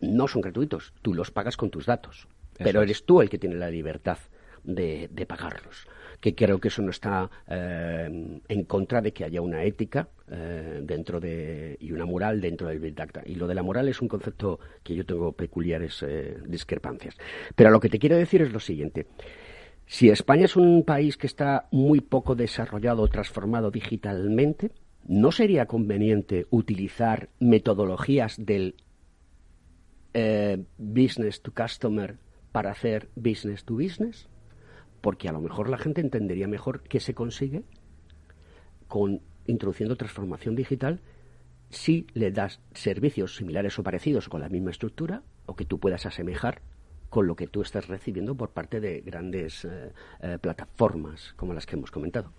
Speaker 2: No son gratuitos, tú los pagas con tus datos. pero eres tú el que tiene la libertad de, de pagarlos que creo que eso no está eh, en contra de que haya una ética eh, dentro de y una moral dentro del Big Data. Y lo de la moral es un concepto que yo tengo peculiares eh, discrepancias. Pero lo que te quiero decir es lo siguiente. Si España es un país que está muy poco desarrollado o transformado digitalmente, ¿no sería conveniente utilizar metodologías del business to customer para hacer business to business? Porque a lo mejor la gente entendería mejor qué se consigue con introduciendo transformación digital si le das servicios similares o parecidos con la misma estructura o que tú puedas asemejar con lo que tú estás recibiendo por parte de grandes eh, eh, plataformas como las que hemos comentado.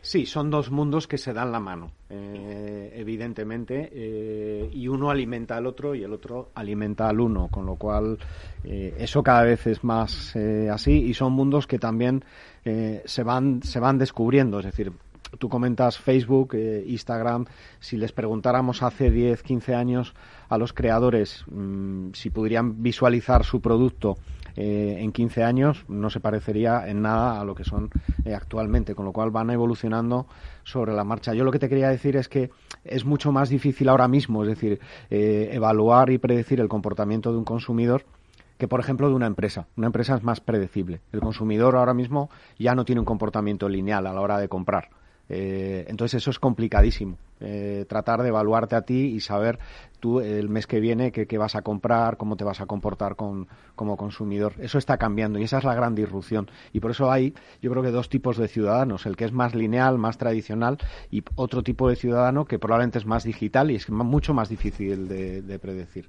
Speaker 3: Sí, son dos mundos que se dan la mano, eh, evidentemente, eh, y uno alimenta al otro y el otro alimenta al uno, con lo cual eh, eso cada vez es más así y son mundos que también se van se van descubriendo, es decir, tú comentas Facebook, eh, Instagram, si les preguntáramos hace 10, 15 años a los creadores mm, si podrían visualizar su producto eh, en 15 años no se parecería en nada a lo que son eh, actualmente, con lo cual van evolucionando sobre la marcha. Yo lo que te quería decir es que es mucho más difícil ahora mismo, es decir, eh, evaluar y predecir el comportamiento de un consumidor que, por ejemplo, de una empresa. Una empresa es más predecible. El consumidor ahora mismo ya no tiene un comportamiento lineal a la hora de comprar. Entonces eso es complicadísimo. tratar de evaluarte a ti y saber tú el mes que viene qué, vas a comprar, cómo te vas a comportar con, como consumidor. Eso está cambiando y esa es la gran disrupción. Y por eso hay, yo creo que dos tipos de ciudadanos, el que es más lineal, más tradicional y otro tipo de ciudadano que probablemente es más digital y es mucho más difícil de, predecir.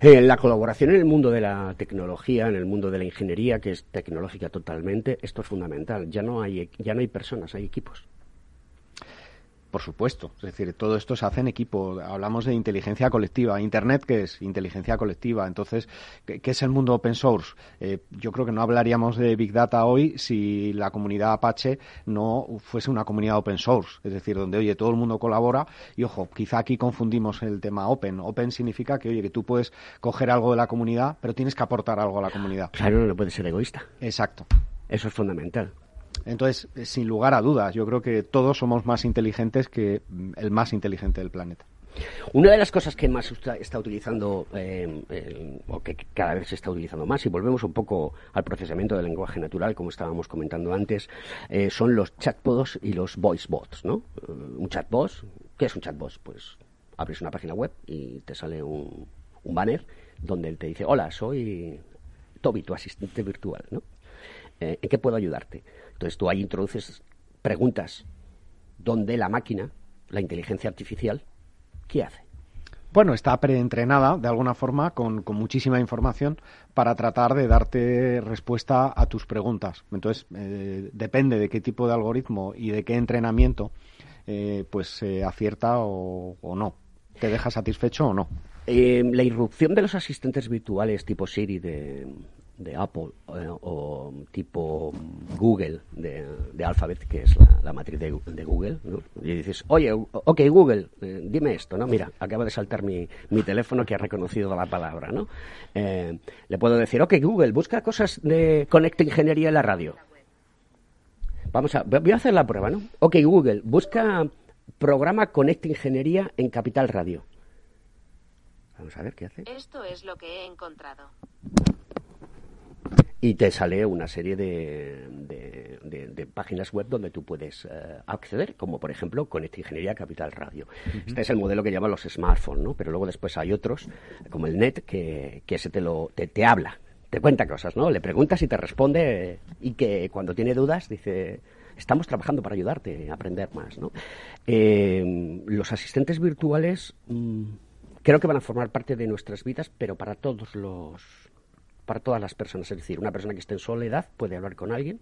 Speaker 2: Eh, la colaboración en el mundo de la tecnología, en el mundo de la ingeniería, que es tecnológica totalmente, esto es fundamental. Ya no hay, ya no hay personas, hay equipos.
Speaker 3: Por supuesto, es decir, todo esto se hace en equipo. Hablamos de inteligencia colectiva. Internet, ¿qué es? Inteligencia colectiva. Entonces, ¿qué, es el mundo open source? Eh, yo creo que no hablaríamos de Big Data hoy si la comunidad Apache no fuese una comunidad open source. Es decir, donde, oye, todo el mundo colabora y, ojo, quizá aquí confundimos el tema open. Open significa que, oye, que tú puedes coger algo de la comunidad, pero tienes que aportar algo a la comunidad.
Speaker 2: Claro, no puedes ser egoísta.
Speaker 3: Exacto.
Speaker 2: Eso es fundamental.
Speaker 3: Entonces, eh, sin lugar a dudas, yo creo que todos somos más inteligentes que mm, el más inteligente del planeta.
Speaker 2: Una de las cosas que más está utilizando, eh, o que cada vez se está utilizando más, y volvemos un poco al procesamiento del lenguaje natural, como estábamos comentando antes, eh, son los chatbots y los voice bots, ¿no? un chatbot, ¿qué es un chatbot? Pues abres una página web y te sale un, un banner donde él te dice, hola, soy Toby, tu asistente virtual, ¿no? ¿En qué puedo ayudarte? Entonces tú ahí introduces preguntas donde la máquina, la inteligencia artificial, ¿qué hace?
Speaker 3: Bueno, está preentrenada de alguna forma con, muchísima información para tratar de darte respuesta a tus preguntas. Entonces, eh, depende de qué tipo de algoritmo y de qué entrenamiento, eh, pues se acierta o, no. ¿Te deja satisfecho o no?
Speaker 2: Eh, la irrupción de los asistentes virtuales tipo Siri de, de Apple eh, o tipo Google de, de, Alphabet, que es la, matriz de, Google, y dices, oye, ok, Google, eh, dime esto, ¿no? Mira, acaba de saltar mi, mi teléfono que ha reconocido la palabra, ¿no? Eh, le puedo decir, ok, Google, busca cosas de Conecta Ingeniería en la radio. Vamos a, voy a hacer la prueba, ¿no? Ok, Google, busca programa Conecta Ingeniería en Capital Radio. Vamos a ver qué hace.
Speaker 4: Esto es lo que he encontrado
Speaker 2: y te sale una serie de, de, páginas web donde tú puedes eh, acceder, como por ejemplo Conecta Ingeniería Capital Radio. Este es el modelo que llaman los smartphones, ¿no? Pero luego después hay otros, como el NET, que, que ese te, lo, te, te habla, te cuenta cosas, ¿no? Le preguntas y te responde y que cuando tiene dudas dice estamos trabajando para ayudarte a aprender más. ¿no? Eh, los asistentes virtuales mm, creo que van a formar parte de nuestras vidas, pero para todos los para todas las personas. Es decir, una persona que esté en soledad puede hablar con alguien,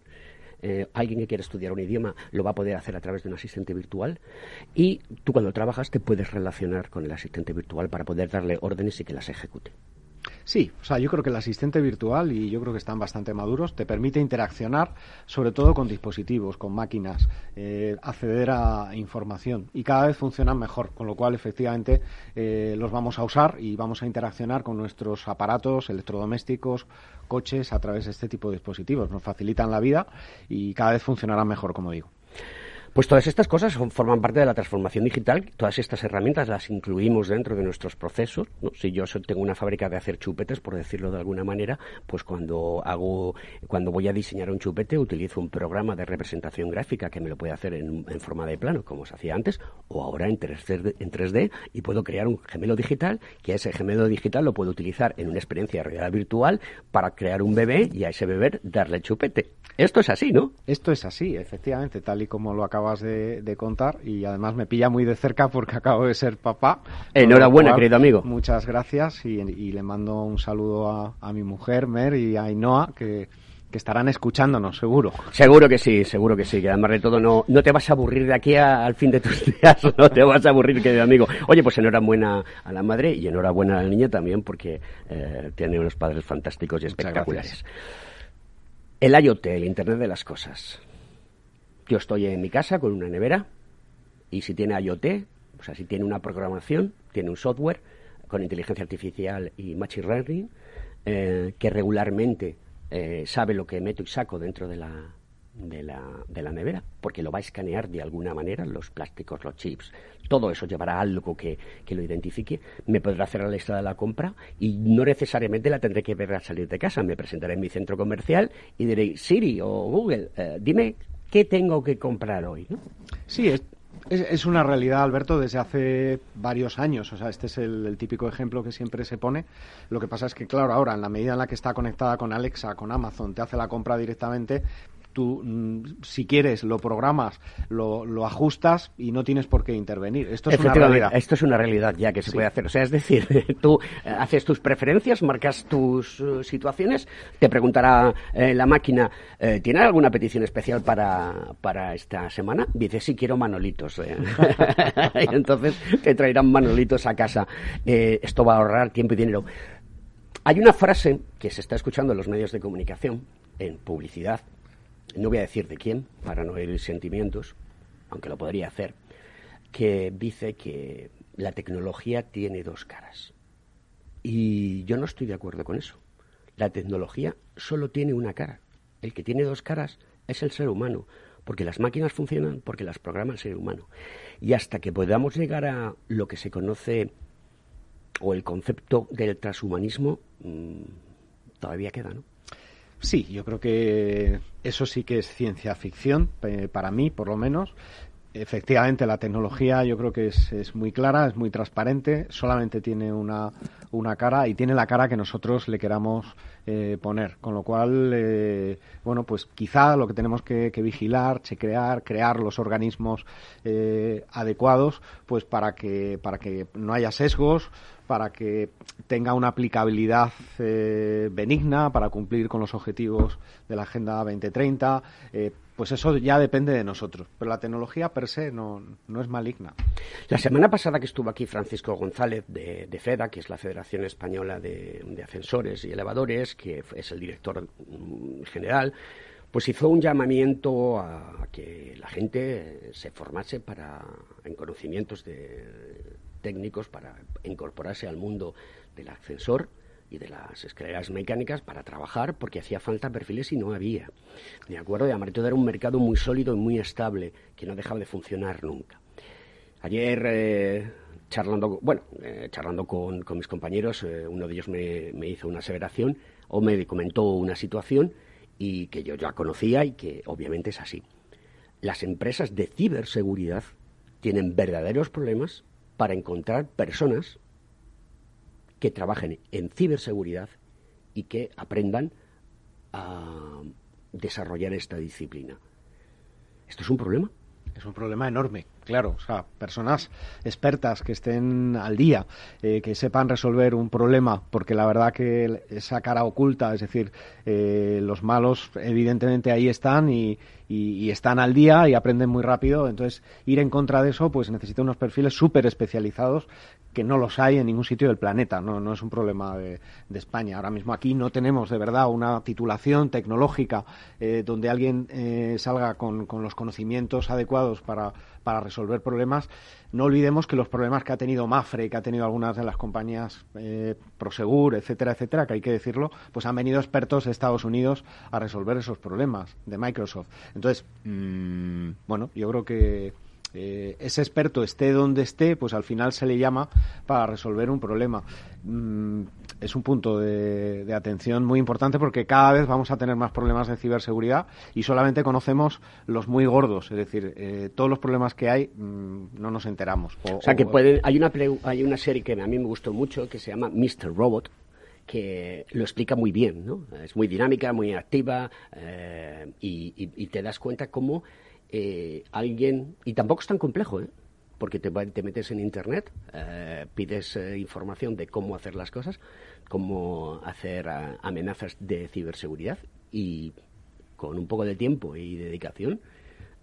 Speaker 2: eh, alguien que quiere estudiar un idioma lo va a poder hacer a través de un asistente virtual y tú cuando trabajas te puedes relacionar con el asistente virtual para poder darle órdenes y que las ejecute.
Speaker 3: Sí, o sea, yo creo que el asistente virtual, y yo creo que están bastante maduros, te permite interaccionar sobre todo con dispositivos, con máquinas, eh, acceder a información y cada vez funcionan mejor, con lo cual efectivamente eh, los vamos a usar y vamos a interaccionar con nuestros aparatos electrodomésticos, coches a través de este tipo de dispositivos. Nos facilitan la vida y cada vez funcionarán mejor, como digo.
Speaker 2: Pues todas estas cosas forman parte de la transformación digital. Todas estas herramientas las incluimos dentro de nuestros procesos. Si yo tengo una fábrica de hacer chupetes, por decirlo de alguna manera, pues cuando hago, cuando voy a diseñar un chupete, utilizo un programa de representación gráfica que me lo puede hacer en, forma de plano, como se hacía antes, o ahora en 3D, en 3D, y puedo crear un gemelo digital, que ese gemelo digital lo puedo utilizar en una experiencia de realidad virtual para crear un bebé y a ese bebé darle chupete. Esto es así, ¿no?
Speaker 3: Esto es así, efectivamente, tal y como lo de, contar y además me pilla muy de cerca porque <laughs> acabo de ser papá.
Speaker 2: Enhorabuena, querido amigo.
Speaker 3: Muchas gracias y, le mando un saludo a, mi mujer, Mer, y a Ainhoa, que, estarán escuchándonos, seguro.
Speaker 2: Seguro que sí, seguro que sí, que además de todo no, no te vas a aburrir de aquí al fin de tus <laughs> días, no te vas a aburrir, querido amigo. Oye, pues enhorabuena a la madre y enhorabuena a la niña también porque eh, tiene unos padres fantásticos y espectaculares. El IoT, el Internet de las Cosas. Yo estoy en mi casa con una nevera, Y si tiene IoT, o sea, si tiene una programación, tiene un software con inteligencia artificial y machine learning, eh, que regularmente eh, sabe lo que meto y saco dentro de la, de la, de la nevera, porque lo va a escanear de alguna manera, los plásticos, los chips, todo eso llevará algo que, que, lo identifique, me podrá hacer la lista de la compra y no necesariamente la tendré que ver al salir de casa, me presentaré en mi centro comercial y diré, Siri o Google, eh, dime qué tengo que comprar hoy.
Speaker 3: Sí, es, es, una realidad, Alberto, desde hace varios años. O sea, este es el, típico ejemplo que siempre se pone. Lo que pasa es que, claro, ahora, en la medida en la que está conectada con Alexa, con Amazon, te hace la compra directamente, tú, mm, si quieres, lo programas, lo, lo, ajustas y no tienes por qué intervenir. Esto es una realidad.
Speaker 2: Esto es una realidad ya que se sí. puede hacer. O sea, es decir, <laughs> tú eh, haces tus preferencias, marcas tus uh, situaciones, te preguntará eh, la máquina, eh, ¿tiene alguna petición especial para, para esta semana? Dice, sí, quiero manolitos. Eh. <laughs> <laughs> y entonces te traerán manolitos a casa. esto va a ahorrar tiempo y dinero. Hay una frase que se está escuchando en los medios de comunicación, en publicidad, no voy a decir de quién, para no herir sentimientos, aunque lo podría hacer, que dice que la tecnología tiene dos caras. Y yo no estoy de acuerdo con eso. La tecnología solo tiene una cara. El que tiene dos caras es el ser humano, porque las máquinas funcionan porque las programa el ser humano. Y hasta que podamos llegar a lo que se conoce o el concepto del transhumanismo, mmm, todavía queda, ¿no?
Speaker 3: Sí, yo creo que eso sí que es ciencia ficción, eh, para mí por lo menos. Efectivamente, la tecnología yo creo que es, es muy clara, es muy transparente, solamente tiene una, una, cara y tiene la cara que nosotros le queramos eh, poner. Con lo cual, eh, bueno, pues quizá lo que tenemos que, vigilar, chequear, crear los organismos eh, adecuados, pues para que, para que no haya sesgos, para que tenga una aplicabilidad eh, benigna para cumplir con los objetivos de la Agenda 2030. Pues eso ya depende de nosotros. Pero la tecnología per se no, no es maligna.
Speaker 2: La semana pasada que estuvo aquí Francisco González de, de FEDA, que es la Federación Española de, de, Ascensores y Elevadores, que es el director mm, general, pues hizo un llamamiento a que la gente se formase para en conocimientos de técnicos para incorporarse al mundo del ascensor y de las escaleras mecánicas para trabajar porque hacía falta perfiles y no había. De acuerdo, y Amarillo era un mercado muy sólido y muy estable que no dejaba de funcionar nunca. Ayer, eh, charlando, bueno, eh, charlando con, con, mis compañeros, eh, uno de ellos me, me, hizo una aseveración o me comentó una situación y que yo ya conocía y que obviamente es así. Las empresas de ciberseguridad tienen verdaderos problemas para encontrar personas que trabajen en ciberseguridad y que aprendan a desarrollar esta disciplina. ¿Esto es un problema?
Speaker 3: Es un problema enorme, claro. O sea, personas expertas que estén al día, eh, que sepan resolver un problema, porque la verdad que esa cara oculta, es decir, eh, los malos evidentemente ahí están y, están al día y aprenden muy rápido. Entonces, ir en contra de eso, pues necesita unos perfiles súper especializados que no los hay en ningún sitio del planeta, no, no es un problema de, España. Ahora mismo aquí no tenemos de verdad una titulación tecnológica eh, donde alguien eh, salga con, con, los conocimientos adecuados para, para, resolver problemas. No olvidemos que los problemas que ha tenido Mafre, que ha tenido algunas de las compañías eh, Prosegur, etcétera, etcétera, que hay que decirlo, pues han venido expertos de Estados Unidos a resolver esos problemas de Microsoft. Entonces, mmm, bueno, yo creo que eh, ese experto esté donde esté, pues al final se le llama para resolver un problema. Mm, es un punto de, de, atención muy importante porque cada vez vamos a tener más problemas de ciberseguridad y solamente conocemos los muy gordos, es decir, eh, todos los problemas que hay mmm, no nos enteramos.
Speaker 2: O, o sea, que pueden, hay, una, hay una serie que a mí me gustó mucho que se llama Mr. Robot, que lo explica muy bien, ¿no? Es muy dinámica, muy activa eh, y, y, y, te das cuenta cómo eh, alguien, y tampoco es tan complejo, ¿eh? porque te, te, metes en Internet, eh, pides eh, información de cómo hacer las cosas, cómo hacer uh, amenazas de ciberseguridad y con un poco de tiempo y dedicación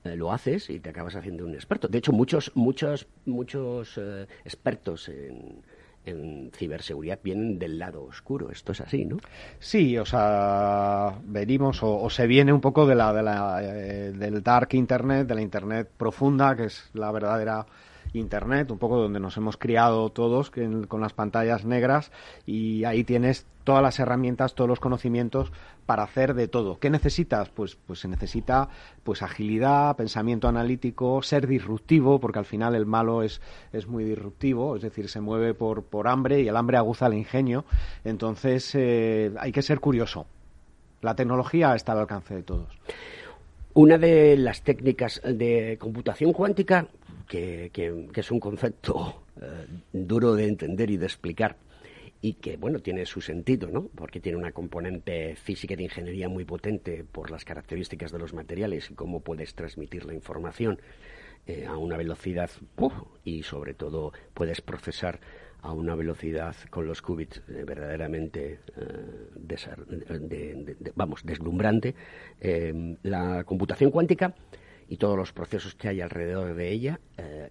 Speaker 2: eh, lo haces y te acabas haciendo un experto. De hecho, muchos, muchos, muchos expertos en, en ciberseguridad vienen del lado oscuro. Esto es así, ¿no?
Speaker 3: Sí, o sea, venimos o, se viene un poco de la, de la eh, del dark internet, de la internet profunda, que es la verdadera Internet, un poco donde nos hemos criado todos con las pantallas negras y ahí tienes todas las herramientas, todos los conocimientos para hacer de todo. ¿Qué necesitas? Pues, pues se necesita pues agilidad, pensamiento analítico, ser disruptivo, porque al final el malo es, es muy disruptivo, es decir, se mueve por, por hambre y el hambre aguza el ingenio. Entonces eh, hay que ser curioso. La tecnología está al alcance de todos.
Speaker 2: Una de las técnicas de computación cuántica que, es un concepto eh, duro de entender y de explicar y que, bueno, tiene su sentido, ¿no? Porque tiene una componente física y de ingeniería muy potente por las características de los materiales y cómo puedes transmitir la información eh, a una velocidad y, sobre todo, puedes procesar a una velocidad con los qubits eh, verdaderamente vamos deslumbrante la computación cuántica y todos los procesos que hay alrededor de ella, eh,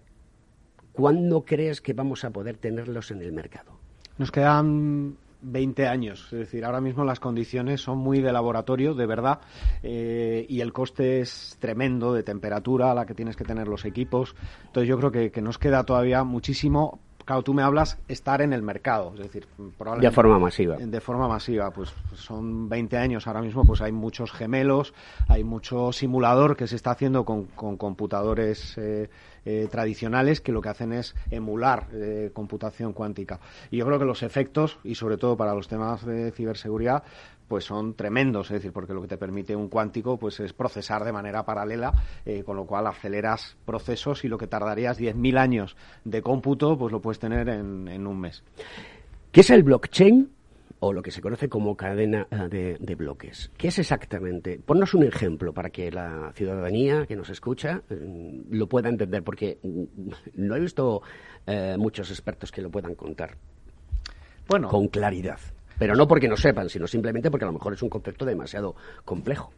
Speaker 2: ¿cuándo crees que vamos a poder tenerlos en el mercado?
Speaker 3: Nos quedan 20 años. Es decir, ahora mismo las condiciones son muy de laboratorio, de verdad, eh, y el coste es tremendo de temperatura a la que tienes que tener los equipos. Entonces yo creo que nos queda todavía muchísimo claro, tú me hablas estar en el mercado, es decir,
Speaker 2: probablemente... De forma masiva.
Speaker 3: De forma masiva, pues son 20 años ahora mismo, pues hay muchos gemelos, hay mucho simulador que se está haciendo con, computadores eh, eh, tradicionales que lo que hacen es emular eh, computación cuántica. Y yo creo que los efectos, y sobre todo para los temas de ciberseguridad, pues son tremendos, es decir, porque lo que te permite un cuántico pues es procesar de manera paralela, eh, con lo cual aceleras procesos y lo que tardarías 10.000 años de cómputo, pues lo puedes tener en, un mes.
Speaker 2: ¿Qué es el blockchain? o lo que se conoce como cadena eh, de, bloques. ¿Qué es exactamente? Ponnos un ejemplo para que la ciudadanía que nos escucha eh, lo pueda entender, porque mm, no he visto muchos expertos que lo puedan contar bueno, con claridad. Pero no porque no sepan, sino simplemente porque a lo mejor es un concepto demasiado complejo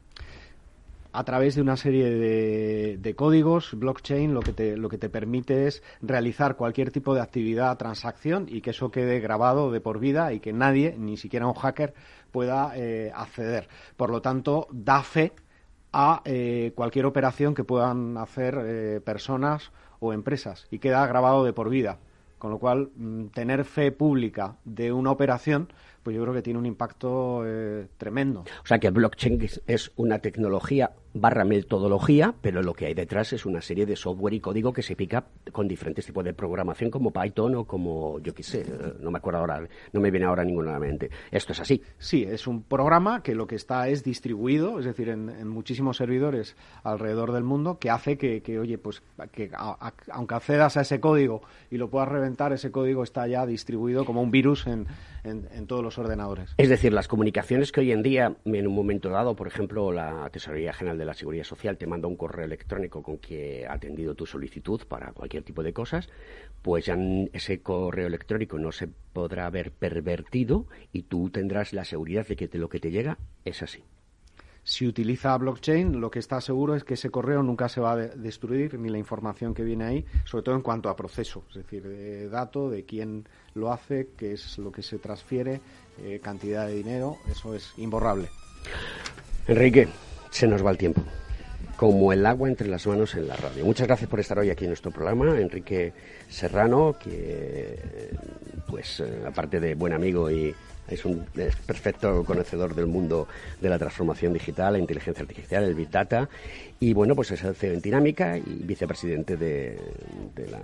Speaker 3: a través de una serie de, códigos, blockchain lo que, te, lo que te permite es realizar cualquier tipo de actividad, transacción y que eso quede grabado de por vida y que nadie, ni siquiera un hacker, pueda eh, acceder. Por lo tanto, da fe a eh, cualquier operación que puedan hacer eh, personas o empresas y queda grabado de por vida. Con lo cual, mm, tener fe pública de una operación pues yo creo que tiene un impacto eh, tremendo.
Speaker 2: O sea que blockchain es una tecnología barra metodología, pero lo que hay detrás es una serie de software y código que se pica con diferentes tipos de programación como Python o como, yo qué sé, no me acuerdo ahora, no me viene ahora ninguna a la mente. ¿Esto es así?
Speaker 3: Sí, es un programa que lo que está es distribuido, es decir, en, muchísimos servidores alrededor del mundo, que hace que, oye, pues que aunque accedas a ese código y lo puedas reventar, ese código está ya distribuido como un virus en, en todos los ordenadores.
Speaker 2: Es decir, las comunicaciones que hoy en día, en un momento dado, por ejemplo, la Tesorería General de la Seguridad Social te manda un correo electrónico con que ha atendido tu solicitud para cualquier tipo de cosas, pues ya ese correo electrónico no se podrá haber pervertido y tú tendrás la seguridad de que lo que te llega es así.
Speaker 3: Si utiliza blockchain, lo que está seguro es que ese correo nunca se va a destruir, ni la información que viene ahí, sobre todo en cuanto a proceso, es decir, de dato, de quién lo hace, qué es lo que se transfiere, eh, cantidad de dinero, eso es imborrable.
Speaker 2: Enrique, se nos va el tiempo como el agua entre las manos en la radio. Muchas gracias por estar hoy aquí en nuestro programa, Enrique Serrano, que pues eh, aparte de buen amigo y es un perfecto conocedor del mundo de la transformación digital, la inteligencia artificial, el Big Data, y bueno, pues es el CEO en Dinámica y vicepresidente de, la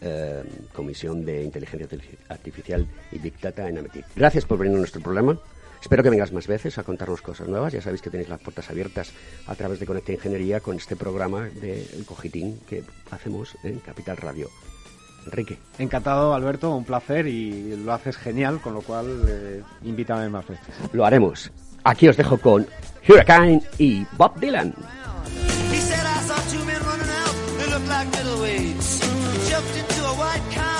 Speaker 2: eh, Comisión de Inteligencia Artificial y Big Data en Ametic. Gracias por venir a nuestro programa. Espero que vengas más veces a contarnos cosas nuevas. Ya sabéis que tenéis las puertas abiertas a través de Conecta Ingeniería con este programa del de Cojitín que hacemos en Capital Radio. Enrique.
Speaker 3: Encantado, Alberto, un placer y lo haces genial, con lo cual eh, invítame más veces.
Speaker 2: Lo haremos. Aquí os dejo con Hurricane y Bob Dylan.
Speaker 5: He said I saw two men running out. They looked like middleweights. Jumped into a white car.